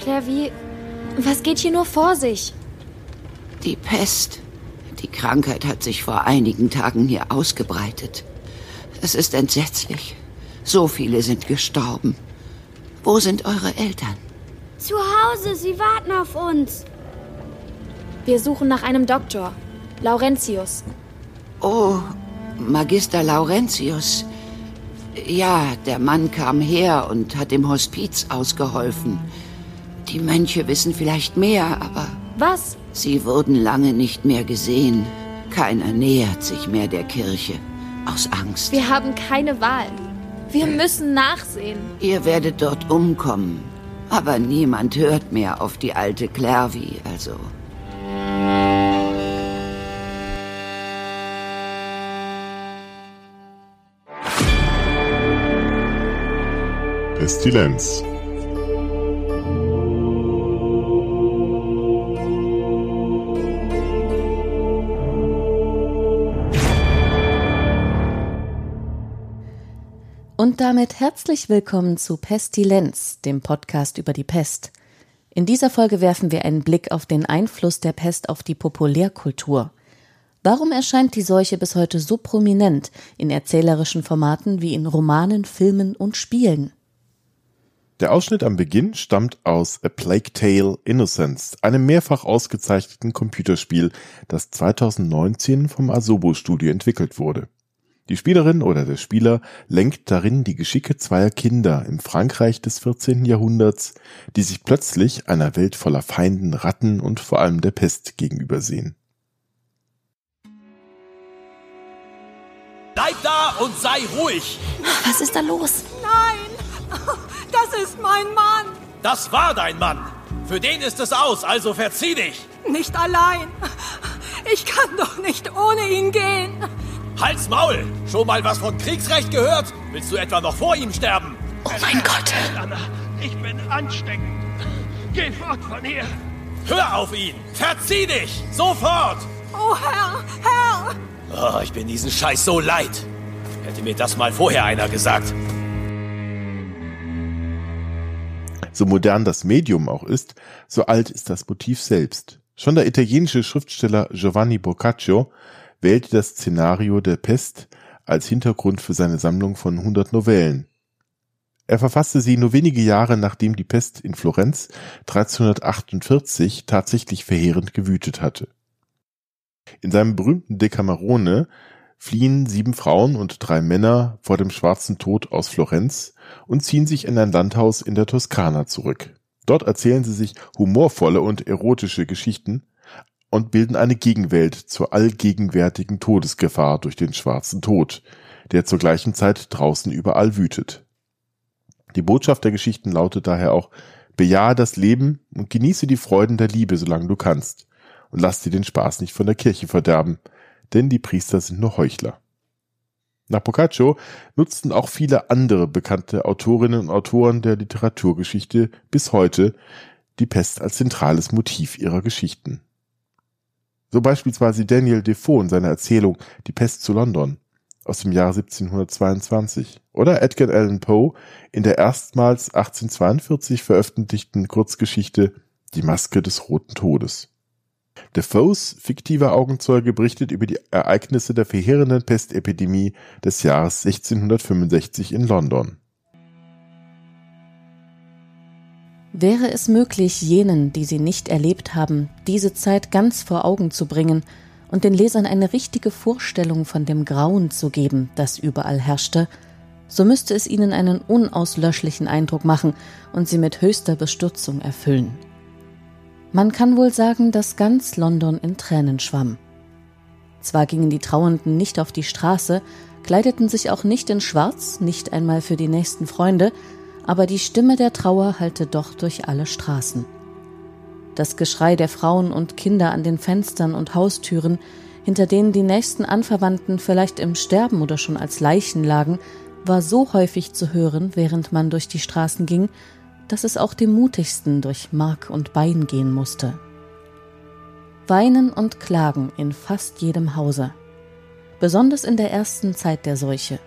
Claire, wie. Was geht hier nur vor sich? Die Pest. Die Krankheit hat sich vor einigen Tagen hier ausgebreitet. Es ist entsetzlich. So viele sind gestorben. Wo sind eure Eltern? Zu Hause, sie warten auf uns. Wir suchen nach einem Doktor. Laurentius. Oh, Magister Laurentius. Ja, der Mann kam her und hat im Hospiz ausgeholfen. Die Mönche wissen vielleicht mehr, aber Was? sie wurden lange nicht mehr gesehen. Keiner nähert sich mehr der Kirche. Aus Angst. Wir haben keine Wahl. Wir müssen nachsehen. Ihr werdet dort umkommen. Aber niemand hört mehr auf die alte Clervi, also. Pestilenz. Und damit herzlich willkommen zu Pestilenz, dem Podcast über die Pest. In dieser Folge werfen wir einen Blick auf den Einfluss der Pest auf die Populärkultur. Warum erscheint die Seuche bis heute so prominent in erzählerischen Formaten wie in Romanen, Filmen und Spielen? Der Ausschnitt am Beginn stammt aus A Plague Tale Innocence, einem mehrfach ausgezeichneten Computerspiel, das 2019 vom Asobo Studio entwickelt wurde. Die Spielerin oder der Spieler lenkt darin die Geschicke zweier Kinder im Frankreich des 14. Jahrhunderts, die sich plötzlich einer Welt voller Feinden, Ratten und vor allem der Pest gegenübersehen. Bleib da und sei ruhig. Was ist da los? Nein, das ist mein Mann. Das war dein Mann. Für den ist es aus, also verzieh dich. Nicht allein. Ich kann doch nicht ohne ihn gehen. Halt's Maul. Schon mal was von Kriegsrecht gehört? Willst du etwa noch vor ihm sterben? Oh mein Gott. Anna, ich bin ansteckend. Geh fort von hier. Hör auf ihn. Verzieh dich. Sofort. Oh Herr, Herr. Oh, ich bin diesen Scheiß so leid. Hätte mir das mal vorher einer gesagt. So modern das Medium auch ist, so alt ist das Motiv selbst. Schon der italienische Schriftsteller Giovanni Boccaccio wählte das Szenario der Pest als Hintergrund für seine Sammlung von 100 Novellen. Er verfasste sie nur wenige Jahre nachdem die Pest in Florenz 1348 tatsächlich verheerend gewütet hatte. In seinem berühmten Decamerone fliehen sieben Frauen und drei Männer vor dem schwarzen Tod aus Florenz und ziehen sich in ein Landhaus in der Toskana zurück. Dort erzählen sie sich humorvolle und erotische Geschichten und bilden eine Gegenwelt zur allgegenwärtigen Todesgefahr durch den schwarzen Tod, der zur gleichen Zeit draußen überall wütet. Die Botschaft der Geschichten lautet daher auch, bejahe das Leben und genieße die Freuden der Liebe, solange du kannst, und lass dir den Spaß nicht von der Kirche verderben, denn die Priester sind nur Heuchler. Nach Boccaccio nutzten auch viele andere bekannte Autorinnen und Autoren der Literaturgeschichte bis heute die Pest als zentrales Motiv ihrer Geschichten. So beispielsweise Daniel Defoe in seiner Erzählung Die Pest zu London aus dem Jahr 1722 oder Edgar Allan Poe in der erstmals 1842 veröffentlichten Kurzgeschichte Die Maske des Roten Todes. Defoes fiktiver Augenzeuge berichtet über die Ereignisse der verheerenden Pestepidemie des Jahres 1665 in London. Wäre es möglich, jenen, die sie nicht erlebt haben, diese Zeit ganz vor Augen zu bringen und den Lesern eine richtige Vorstellung von dem Grauen zu geben, das überall herrschte, so müsste es ihnen einen unauslöschlichen Eindruck machen und sie mit höchster Bestürzung erfüllen. Man kann wohl sagen, dass ganz London in Tränen schwamm. Zwar gingen die Trauernden nicht auf die Straße, kleideten sich auch nicht in Schwarz, nicht einmal für die nächsten Freunde, aber die Stimme der Trauer hallte doch durch alle Straßen. Das Geschrei der Frauen und Kinder an den Fenstern und Haustüren, hinter denen die nächsten Anverwandten vielleicht im Sterben oder schon als Leichen lagen, war so häufig zu hören, während man durch die Straßen ging, dass es auch dem mutigsten durch Mark und Bein gehen musste. Weinen und Klagen in fast jedem Hause, besonders in der ersten Zeit der Seuche.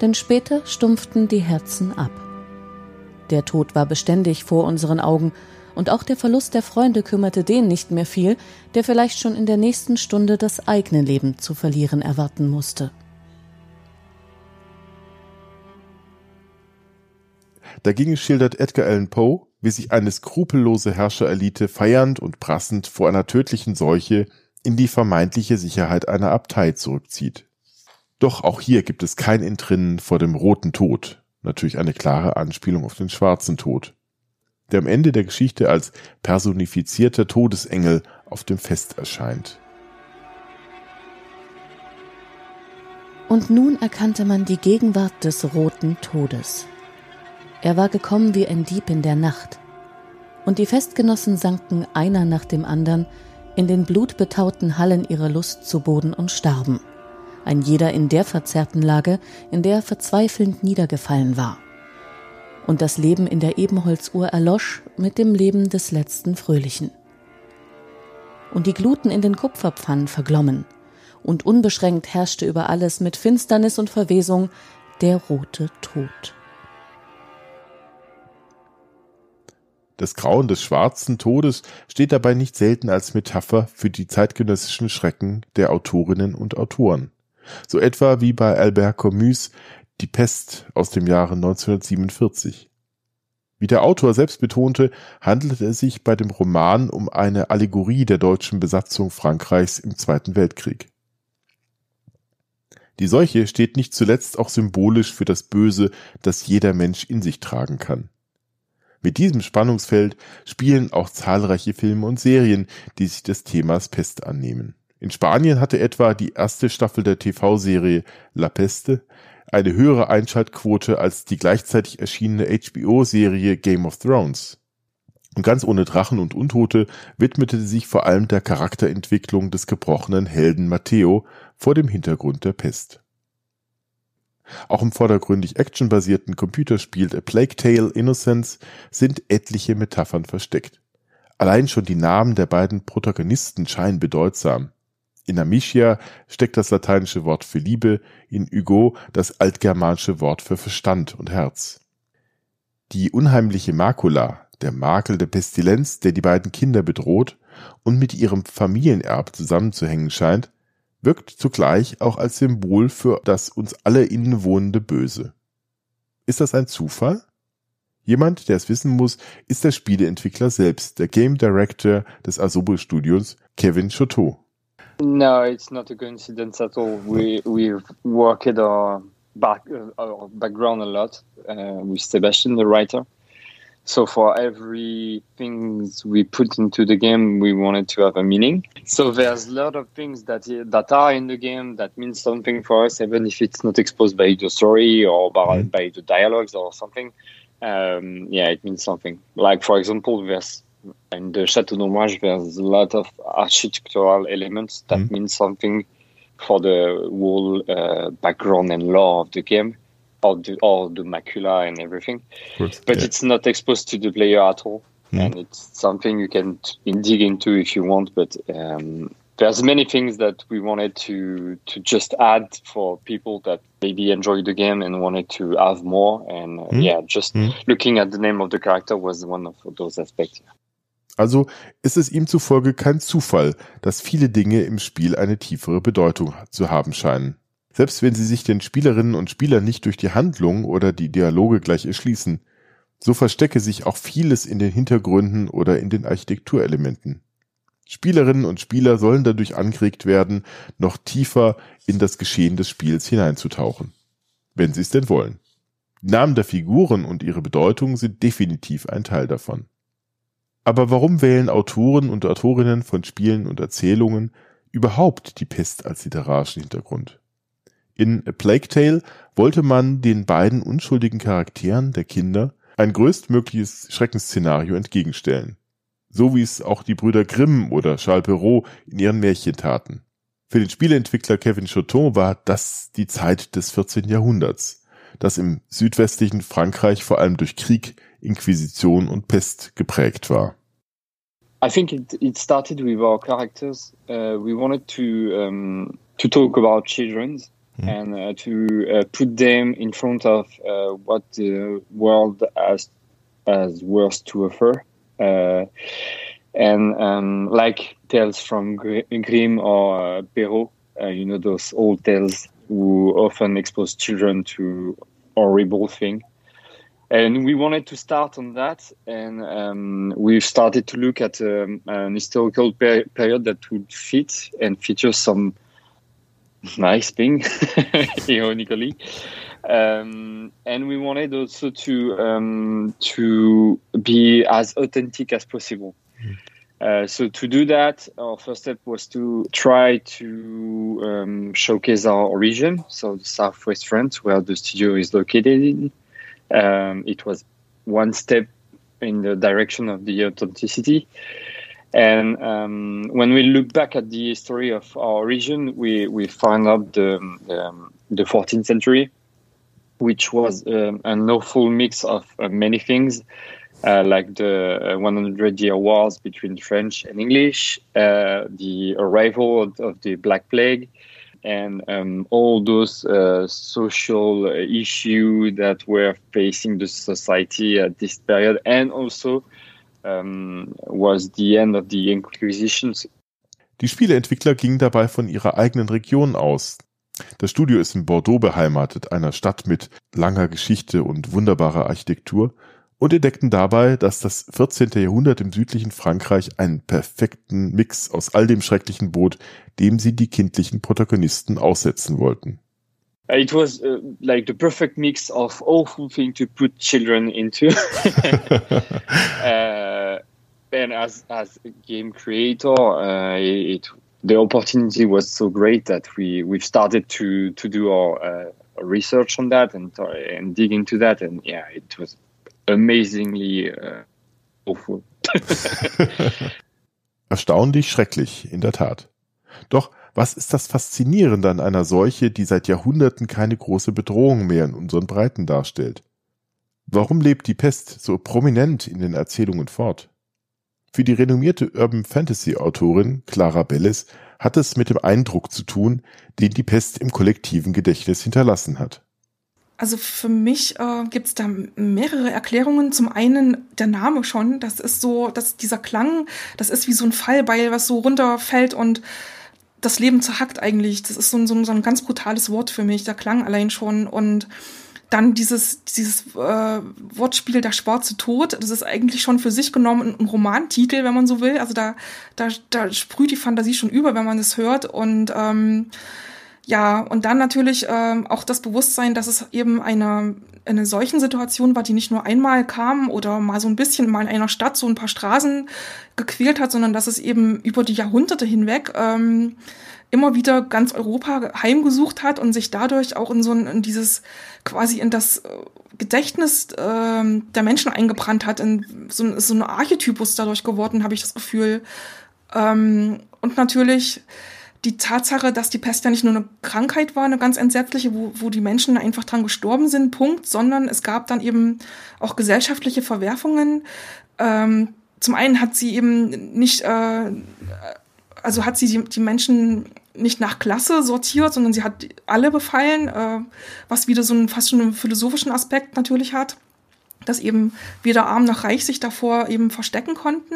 Denn später stumpften die Herzen ab. Der Tod war beständig vor unseren Augen, und auch der Verlust der Freunde kümmerte den nicht mehr viel, der vielleicht schon in der nächsten Stunde das eigene Leben zu verlieren erwarten musste. Dagegen schildert Edgar Allan Poe, wie sich eine skrupellose Herrscherelite feiernd und prassend vor einer tödlichen Seuche in die vermeintliche Sicherheit einer Abtei zurückzieht. Doch auch hier gibt es kein Entrinnen vor dem roten Tod, natürlich eine klare Anspielung auf den schwarzen Tod, der am Ende der Geschichte als personifizierter Todesengel auf dem Fest erscheint. Und nun erkannte man die Gegenwart des roten Todes. Er war gekommen wie ein Dieb in der Nacht. Und die Festgenossen sanken einer nach dem andern in den blutbetauten Hallen ihrer Lust zu Boden und starben. Ein jeder in der verzerrten Lage, in der er verzweifelnd niedergefallen war. Und das Leben in der Ebenholzuhr erlosch mit dem Leben des letzten Fröhlichen. Und die Gluten in den Kupferpfannen verglommen. Und unbeschränkt herrschte über alles mit Finsternis und Verwesung der rote Tod. Das Grauen des schwarzen Todes steht dabei nicht selten als Metapher für die zeitgenössischen Schrecken der Autorinnen und Autoren. So etwa wie bei Albert Camus Die Pest aus dem Jahre 1947. Wie der Autor selbst betonte, handelte es sich bei dem Roman um eine Allegorie der deutschen Besatzung Frankreichs im Zweiten Weltkrieg. Die Seuche steht nicht zuletzt auch symbolisch für das Böse, das jeder Mensch in sich tragen kann. Mit diesem Spannungsfeld spielen auch zahlreiche Filme und Serien, die sich des Themas Pest annehmen. In Spanien hatte etwa die erste Staffel der TV-Serie La Peste eine höhere Einschaltquote als die gleichzeitig erschienene HBO-Serie Game of Thrones. Und ganz ohne Drachen und Untote widmete sie sich vor allem der Charakterentwicklung des gebrochenen Helden Matteo vor dem Hintergrund der Pest. Auch im vordergründig actionbasierten Computerspiel A Plague Tale Innocence sind etliche Metaphern versteckt. Allein schon die Namen der beiden Protagonisten scheinen bedeutsam. In Amicia steckt das lateinische Wort für Liebe, in Hugo das altgermanische Wort für Verstand und Herz. Die unheimliche Makula, der Makel der Pestilenz, der die beiden Kinder bedroht und mit ihrem Familienerb zusammenzuhängen scheint, wirkt zugleich auch als Symbol für das uns alle innewohnende Böse. Ist das ein Zufall? Jemand, der es wissen muss, ist der Spieleentwickler selbst, der Game Director des Asobo Studios, Kevin Choteau. No, it's not a coincidence at all. We we've worked our back uh, our background a lot uh, with Sebastian, the writer. So for every things we put into the game, we wanted to have a meaning. So there's a lot of things that that are in the game that means something for us, even if it's not exposed by the story or by, mm-hmm. by the dialogues or something. Um, yeah, it means something. Like for example, there's in the Chateau d'Ombrage, there's a lot of architectural elements that mm. mean something for the whole uh, background and lore of the game all the all the macula and everything. But yeah. it's not exposed to the player at all, mm. and it's something you can dig into if you want. But um, there's many things that we wanted to to just add for people that maybe enjoy the game and wanted to have more. And uh, mm. yeah, just mm. looking at the name of the character was one of those aspects. Also ist es ihm zufolge kein Zufall, dass viele Dinge im Spiel eine tiefere Bedeutung zu haben scheinen selbst wenn sie sich den Spielerinnen und Spielern nicht durch die Handlung oder die Dialoge gleich erschließen. So verstecke sich auch vieles in den Hintergründen oder in den Architekturelementen. Spielerinnen und Spieler sollen dadurch angeregt werden, noch tiefer in das Geschehen des Spiels hineinzutauchen. Wenn sie es denn wollen. Die Namen der Figuren und ihre Bedeutung sind definitiv ein Teil davon. Aber warum wählen Autoren und Autorinnen von Spielen und Erzählungen überhaupt die Pest als literarischen Hintergrund? In A Plague Tale wollte man den beiden unschuldigen Charakteren der Kinder ein größtmögliches Schreckensszenario entgegenstellen. So wie es auch die Brüder Grimm oder Charles Perrault in ihren Märchen taten. Für den Spieleentwickler Kevin Choton war das die Zeit des 14. Jahrhunderts, das im südwestlichen Frankreich vor allem durch Krieg, Inquisition und Pest geprägt war. I think it, it started with our characters. Uh, we wanted to um, to talk about children mm. and uh, to uh, put them in front of uh, what the world has has worse to offer. Uh, and um, like tales from Grimm or uh, Perrault, you know those old tales who often expose children to horrible things and we wanted to start on that. And um, we've started to look at um, an historical per- period that would fit and feature some nice thing ironically. Um, and we wanted also to um, to be as authentic as possible. Mm. uh, so to do that our first step was to try to um, showcase our origin, so the southwest france where the studio is located in um, it was one step in the direction of the authenticity. And um, when we look back at the history of our region, we, we find out the, um, the 14th century, which was um, an awful mix of uh, many things, uh, like the 100 year wars between French and English, uh, the arrival of, of, the Black Plague, and um, all those uh, social issues that were facing the society at this period, and also um, was the end of the Inquisition. Die Spieleentwickler gingen dabei von ihrer eigenen Region aus. Das Studio ist in Bordeaux beheimatet, einer Stadt mit langer Geschichte und wunderbarer Architektur, und entdeckten dabei, dass das 14. Jahrhundert im südlichen Frankreich einen perfekten Mix aus all dem Schrecklichen bot, dem sie die kindlichen Protagonisten aussetzen wollten. It was uh, like the perfect mix of awful thing to put children into. uh, and as as game creator, uh, it, the opportunity was so great that we we've started to to do our uh, research on that and and dig into that, and yeah, it was amazingly uh, awful. Erstaunlich schrecklich, in der Tat. Doch was ist das Faszinierende an einer Seuche, die seit Jahrhunderten keine große Bedrohung mehr in unseren Breiten darstellt? Warum lebt die Pest so prominent in den Erzählungen fort? Für die renommierte Urban Fantasy Autorin Clara Belles hat es mit dem Eindruck zu tun, den die Pest im kollektiven Gedächtnis hinterlassen hat. Also für mich äh, gibt es da mehrere Erklärungen. Zum einen der Name schon. Das ist so, dass dieser Klang, das ist wie so ein Fallbeil, was so runterfällt und das Leben zerhackt eigentlich. Das ist so ein, so so ein ganz brutales Wort für mich. Der Klang allein schon. Und dann dieses, dieses äh, Wortspiel Der schwarze Tod, das ist eigentlich schon für sich genommen ein Romantitel, wenn man so will. Also da, da, da sprüht die Fantasie schon über, wenn man es hört. Und ähm, ja, und dann natürlich ähm, auch das Bewusstsein, dass es eben eine, eine solchen Situation war, die nicht nur einmal kam oder mal so ein bisschen mal in einer Stadt so ein paar Straßen gequält hat, sondern dass es eben über die Jahrhunderte hinweg ähm, immer wieder ganz Europa heimgesucht hat und sich dadurch auch in so ein, in dieses quasi in das äh, Gedächtnis äh, der Menschen eingebrannt hat, in so, so ein Archetypus dadurch geworden, habe ich das Gefühl. Ähm, und natürlich die Tatsache, dass die Pest ja nicht nur eine Krankheit war, eine ganz entsetzliche, wo, wo die Menschen einfach dran gestorben sind, Punkt, sondern es gab dann eben auch gesellschaftliche Verwerfungen. Ähm, zum einen hat sie eben nicht, äh, also hat sie die, die Menschen nicht nach Klasse sortiert, sondern sie hat alle befallen, äh, was wieder so einen fast schon einen philosophischen Aspekt natürlich hat, dass eben weder arm noch reich sich davor eben verstecken konnten.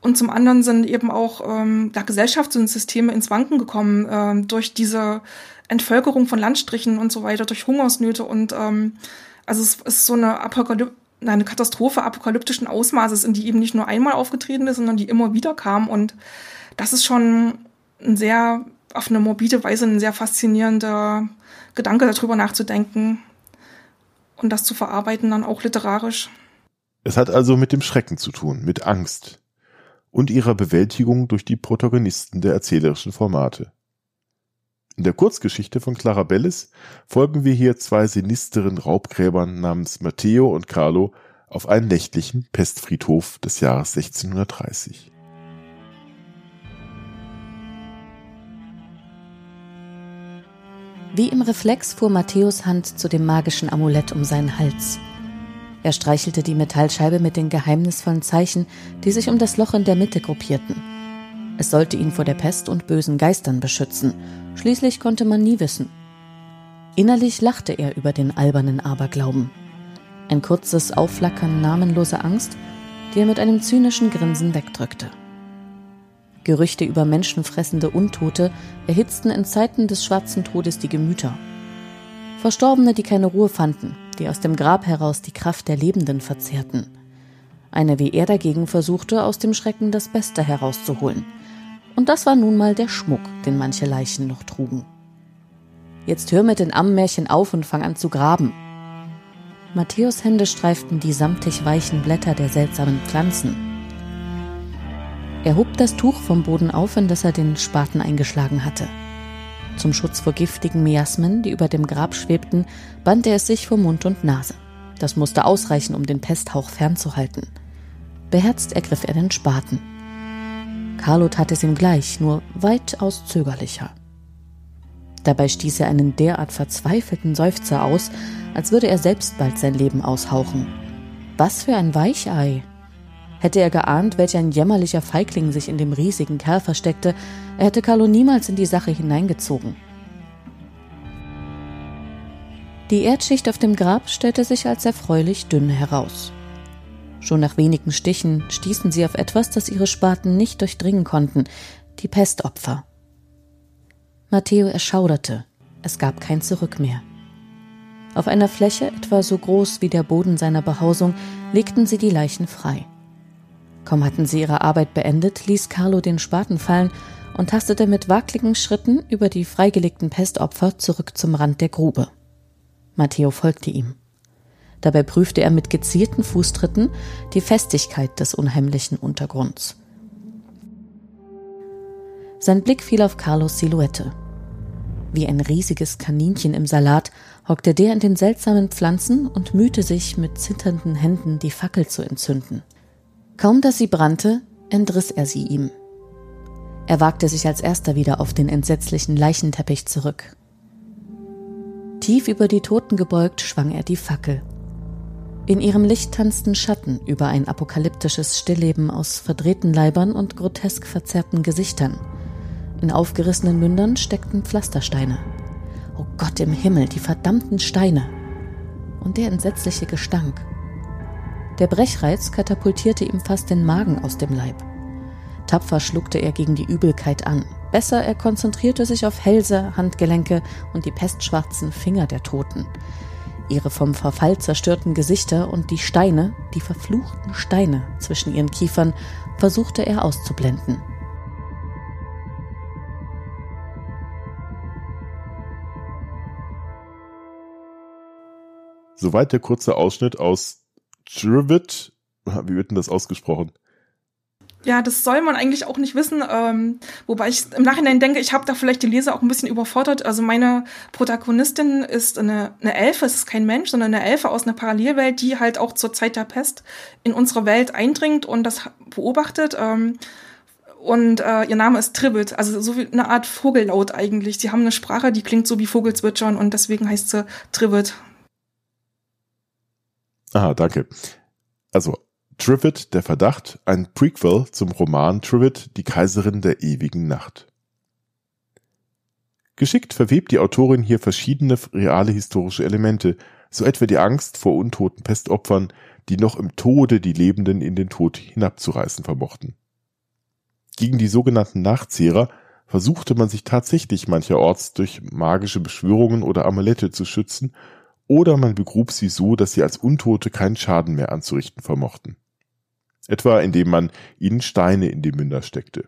Und zum anderen sind eben auch ähm, ja, Gesellschafts- und Systeme ins Wanken gekommen ähm, durch diese Entvölkerung von Landstrichen und so weiter, durch Hungersnöte und ähm, also es ist so eine Apokalypse eine Katastrophe apokalyptischen Ausmaßes, in die eben nicht nur einmal aufgetreten ist, sondern die immer wieder kam. Und das ist schon ein sehr, auf eine morbide Weise ein sehr faszinierender Gedanke, darüber nachzudenken und das zu verarbeiten, dann auch literarisch. Es hat also mit dem Schrecken zu tun, mit Angst, und ihrer Bewältigung durch die Protagonisten der erzählerischen Formate. In der Kurzgeschichte von Clara Bellis folgen wir hier zwei sinisteren Raubgräbern namens Matteo und Carlo auf einen nächtlichen Pestfriedhof des Jahres 1630. Wie im Reflex fuhr Matthäus Hand zu dem magischen Amulett um seinen Hals. Er streichelte die Metallscheibe mit den geheimnisvollen Zeichen, die sich um das Loch in der Mitte gruppierten. Es sollte ihn vor der Pest und bösen Geistern beschützen. Schließlich konnte man nie wissen. Innerlich lachte er über den albernen Aberglauben. Ein kurzes Aufflackern namenloser Angst, die er mit einem zynischen Grinsen wegdrückte. Gerüchte über menschenfressende Untote erhitzten in Zeiten des schwarzen Todes die Gemüter. Verstorbene, die keine Ruhe fanden, die aus dem Grab heraus die Kraft der Lebenden verzehrten. Eine wie er dagegen versuchte, aus dem Schrecken das Beste herauszuholen. Und das war nun mal der Schmuck, den manche Leichen noch trugen. Jetzt hör mit den Ammenmärchen auf und fang an zu graben. Matthäus Hände streiften die samtig weichen Blätter der seltsamen Pflanzen. Er hob das Tuch vom Boden auf, in das er den Spaten eingeschlagen hatte. Zum Schutz vor giftigen Miasmen, die über dem Grab schwebten, band er es sich vor Mund und Nase. Das musste ausreichen, um den Pesthauch fernzuhalten. Beherzt ergriff er den Spaten. Carlo tat es ihm gleich, nur weitaus zögerlicher. Dabei stieß er einen derart verzweifelten Seufzer aus, als würde er selbst bald sein Leben aushauchen. Was für ein Weichei! Hätte er geahnt, welch ein jämmerlicher Feigling sich in dem riesigen Kerl versteckte, er hätte Carlo niemals in die Sache hineingezogen. Die Erdschicht auf dem Grab stellte sich als erfreulich dünn heraus. Schon nach wenigen Stichen stießen sie auf etwas, das ihre Spaten nicht durchdringen konnten, die Pestopfer. Matteo erschauderte, es gab kein Zurück mehr. Auf einer Fläche etwa so groß wie der Boden seiner Behausung legten sie die Leichen frei. Kaum hatten sie ihre Arbeit beendet, ließ Carlo den Spaten fallen und tastete mit wackligen Schritten über die freigelegten Pestopfer zurück zum Rand der Grube. Matteo folgte ihm. Dabei prüfte er mit gezielten Fußtritten die Festigkeit des unheimlichen Untergrunds. Sein Blick fiel auf Carlos Silhouette. Wie ein riesiges Kaninchen im Salat hockte der in den seltsamen Pflanzen und mühte sich mit zitternden Händen die Fackel zu entzünden. Kaum dass sie brannte, entriss er sie ihm. Er wagte sich als erster wieder auf den entsetzlichen Leichenteppich zurück. Tief über die Toten gebeugt schwang er die Fackel. In ihrem Licht tanzten Schatten über ein apokalyptisches Stillleben aus verdrehten Leibern und grotesk verzerrten Gesichtern. In aufgerissenen Mündern steckten Pflastersteine. Oh Gott im Himmel, die verdammten Steine! Und der entsetzliche Gestank. Der Brechreiz katapultierte ihm fast den Magen aus dem Leib. Tapfer schluckte er gegen die Übelkeit an. Besser, er konzentrierte sich auf Hälse, Handgelenke und die pestschwarzen Finger der Toten. Ihre vom Verfall zerstörten Gesichter und die Steine, die verfluchten Steine zwischen ihren Kiefern, versuchte er auszublenden. Soweit der kurze Ausschnitt aus Trivet, wie wird denn das ausgesprochen? Ja, das soll man eigentlich auch nicht wissen. Ähm, wobei ich im Nachhinein denke, ich habe da vielleicht die Leser auch ein bisschen überfordert. Also meine Protagonistin ist eine, eine Elfe, es ist kein Mensch, sondern eine Elfe aus einer Parallelwelt, die halt auch zur Zeit der Pest in unsere Welt eindringt und das beobachtet. Ähm, und äh, ihr Name ist Tribbit, also so wie eine Art Vogellaut eigentlich. Sie haben eine Sprache, die klingt so wie Vogelzwitschern und deswegen heißt sie Tribbit. Aha, danke. Also, Trivet, der Verdacht, ein Prequel zum Roman Trivet, die Kaiserin der ewigen Nacht. Geschickt verwebt die Autorin hier verschiedene reale historische Elemente, so etwa die Angst vor untoten Pestopfern, die noch im Tode die Lebenden in den Tod hinabzureißen vermochten. Gegen die sogenannten Nachzehrer versuchte man sich tatsächlich mancherorts durch magische Beschwörungen oder Amulette zu schützen oder man begrub sie so, dass sie als Untote keinen Schaden mehr anzurichten vermochten. Etwa indem man ihnen Steine in die Münder steckte.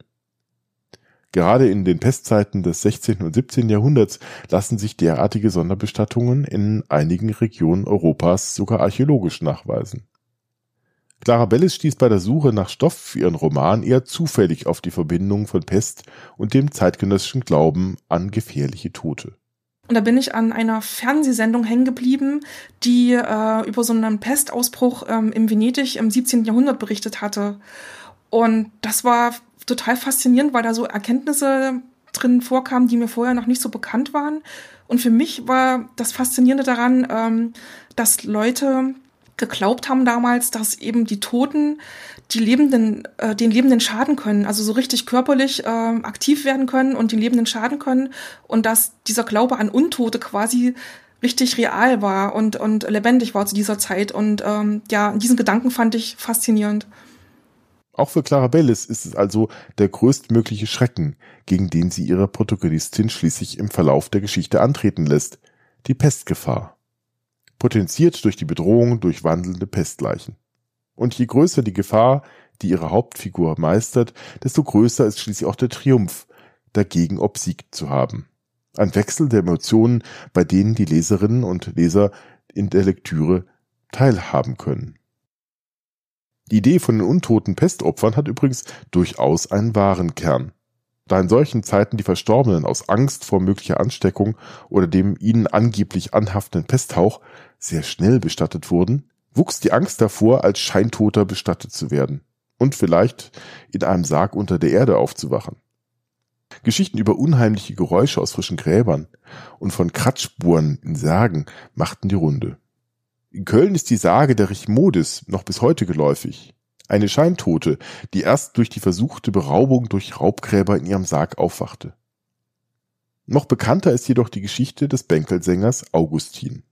Gerade in den Pestzeiten des 16. und 17. Jahrhunderts lassen sich derartige Sonderbestattungen in einigen Regionen Europas sogar archäologisch nachweisen. Clara Bellis stieß bei der Suche nach Stoff für ihren Roman eher zufällig auf die Verbindung von Pest und dem zeitgenössischen Glauben an gefährliche Tote. Und da bin ich an einer Fernsehsendung hängen geblieben, die äh, über so einen Pestausbruch ähm, im Venedig im 17. Jahrhundert berichtet hatte. Und das war total faszinierend, weil da so Erkenntnisse drin vorkamen, die mir vorher noch nicht so bekannt waren. Und für mich war das Faszinierende daran, ähm, dass Leute geglaubt haben damals, dass eben die Toten die Lebenden, äh, den Lebenden schaden können, also so richtig körperlich äh, aktiv werden können und den Lebenden schaden können und dass dieser Glaube an Untote quasi richtig real war und, und lebendig war zu dieser Zeit. Und ähm, ja, diesen Gedanken fand ich faszinierend. Auch für Clara Bellis ist es also der größtmögliche Schrecken, gegen den sie ihre Protagonistin schließlich im Verlauf der Geschichte antreten lässt, die Pestgefahr. Potenziert durch die Bedrohung durch wandelnde Pestleichen. Und je größer die Gefahr, die ihre Hauptfigur meistert, desto größer ist schließlich auch der Triumph, dagegen obsiegt zu haben. Ein Wechsel der Emotionen, bei denen die Leserinnen und Leser in der Lektüre teilhaben können. Die Idee von den untoten Pestopfern hat übrigens durchaus einen wahren Kern. Da in solchen Zeiten die Verstorbenen aus Angst vor möglicher Ansteckung oder dem ihnen angeblich anhaftenden Pesthauch sehr schnell bestattet wurden, wuchs die Angst davor, als Scheintoter bestattet zu werden und vielleicht in einem Sarg unter der Erde aufzuwachen. Geschichten über unheimliche Geräusche aus frischen Gräbern und von Kratzspuren in Särgen machten die Runde. In Köln ist die Sage der Richmodis noch bis heute geläufig. Eine Scheintote, die erst durch die versuchte Beraubung durch Raubgräber in ihrem Sarg aufwachte. Noch bekannter ist jedoch die Geschichte des Bänkelsängers Augustin.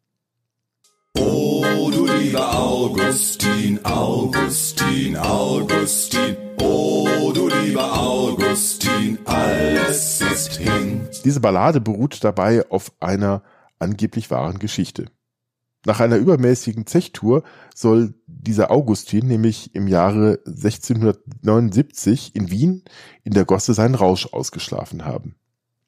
Oh, du lieber Augustin, Augustin, Augustin. Oh, du lieber Augustin, alles ist hin. Diese Ballade beruht dabei auf einer angeblich wahren Geschichte. Nach einer übermäßigen Zechtour soll dieser Augustin nämlich im Jahre 1679 in Wien in der Gosse seinen Rausch ausgeschlafen haben.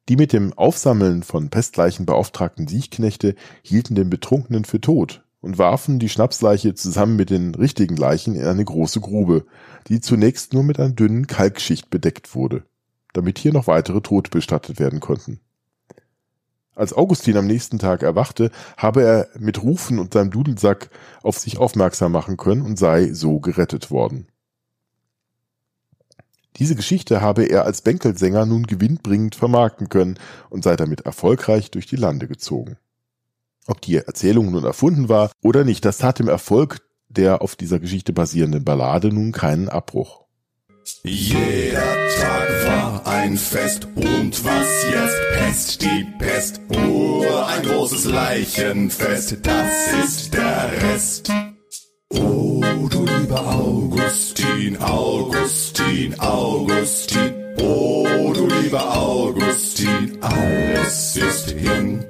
Die mit dem Aufsammeln von Pestleichen beauftragten Siechknechte hielten den Betrunkenen für tot und warfen die Schnapsleiche zusammen mit den richtigen Leichen in eine große Grube, die zunächst nur mit einer dünnen Kalkschicht bedeckt wurde, damit hier noch weitere Tote bestattet werden konnten. Als Augustin am nächsten Tag erwachte, habe er mit Rufen und seinem Dudelsack auf sich aufmerksam machen können und sei so gerettet worden. Diese Geschichte habe er als Bänkelsänger nun gewinnbringend vermarkten können und sei damit erfolgreich durch die Lande gezogen. Ob die Erzählung nun erfunden war oder nicht, das tat dem Erfolg der auf dieser Geschichte basierenden Ballade nun keinen Abbruch. Jeder Tag war ein Fest und was jetzt Pest, die Pest, oh, ein großes Leichenfest, das ist der Rest. Oh, du lieber Augustin, Augustin, Augustin, oh, du lieber Augustin, alles ist hin.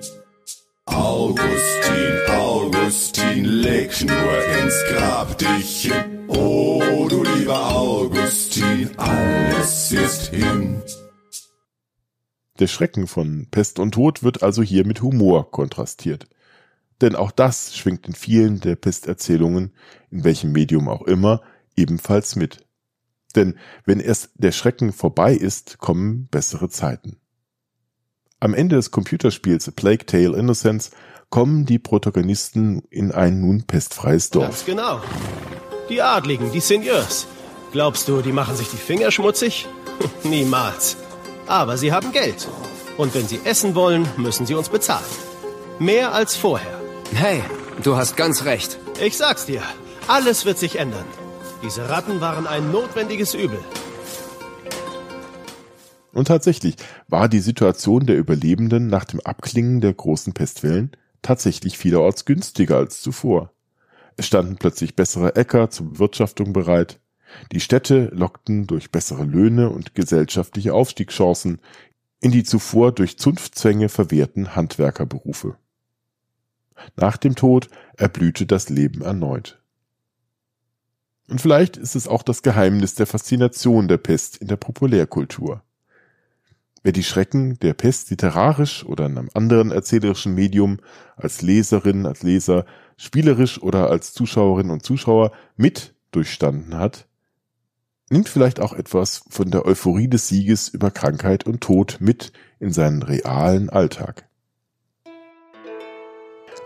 Augustin, Augustin, leg nur ins Grab dich hin. Oh, du lieber Augustin, alles ist hin. Der Schrecken von Pest und Tod wird also hier mit Humor kontrastiert. Denn auch das schwingt in vielen der Pesterzählungen, in welchem Medium auch immer, ebenfalls mit. Denn wenn erst der Schrecken vorbei ist, kommen bessere Zeiten. Am Ende des Computerspiels A Plague Tale Innocence kommen die Protagonisten in ein nun pestfreies Dorf. Ganz genau. Die Adligen, die Seigneurs. Glaubst du, die machen sich die Finger schmutzig? Niemals. Aber sie haben Geld. Und wenn sie essen wollen, müssen sie uns bezahlen. Mehr als vorher. Hey, du hast ganz recht. Ich sag's dir. Alles wird sich ändern. Diese Ratten waren ein notwendiges Übel. Und tatsächlich war die Situation der Überlebenden nach dem Abklingen der großen Pestwellen tatsächlich vielerorts günstiger als zuvor. Es standen plötzlich bessere Äcker zur Bewirtschaftung bereit. Die Städte lockten durch bessere Löhne und gesellschaftliche Aufstiegschancen in die zuvor durch Zunftzwänge verwehrten Handwerkerberufe. Nach dem Tod erblühte das Leben erneut. Und vielleicht ist es auch das Geheimnis der Faszination der Pest in der Populärkultur. Wer die Schrecken der Pest literarisch oder in einem anderen erzählerischen Medium als Leserin, als Leser, spielerisch oder als Zuschauerin und Zuschauer mit durchstanden hat, nimmt vielleicht auch etwas von der Euphorie des Sieges über Krankheit und Tod mit in seinen realen Alltag.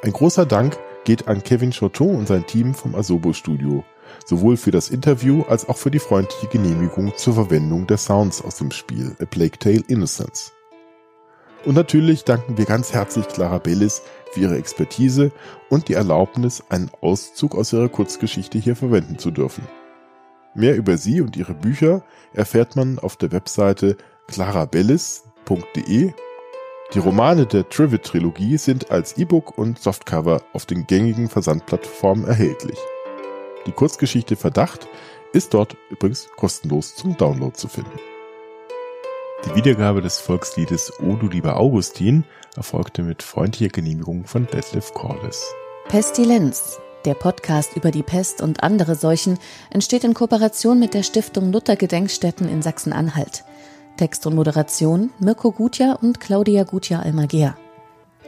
Ein großer Dank geht an Kevin Choton und sein Team vom Asobo Studio, sowohl für das Interview als auch für die freundliche Genehmigung zur Verwendung der Sounds aus dem Spiel A Plague Tale Innocence. Und natürlich danken wir ganz herzlich Clara Bellis für ihre Expertise und die Erlaubnis, einen Auszug aus ihrer Kurzgeschichte hier verwenden zu dürfen. Mehr über sie und ihre Bücher erfährt man auf der Webseite clarabellis.de. Die Romane der Trivet-Trilogie sind als E-Book und Softcover auf den gängigen Versandplattformen erhältlich. Die Kurzgeschichte Verdacht ist dort übrigens kostenlos zum Download zu finden. Die Wiedergabe des Volksliedes O du lieber Augustin erfolgte mit freundlicher Genehmigung von Detlef Cordes. Pestilenz, der Podcast über die Pest und andere Seuchen, entsteht in Kooperation mit der Stiftung Luther Gedenkstätten in Sachsen-Anhalt. Text und Moderation Mirko Gutjahr und Claudia Gutjahr-Almagier.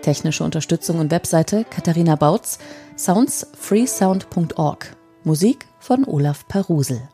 Technische Unterstützung und Webseite Katharina Bautz, Sounds freesound.org. Musik von Olaf Parusel.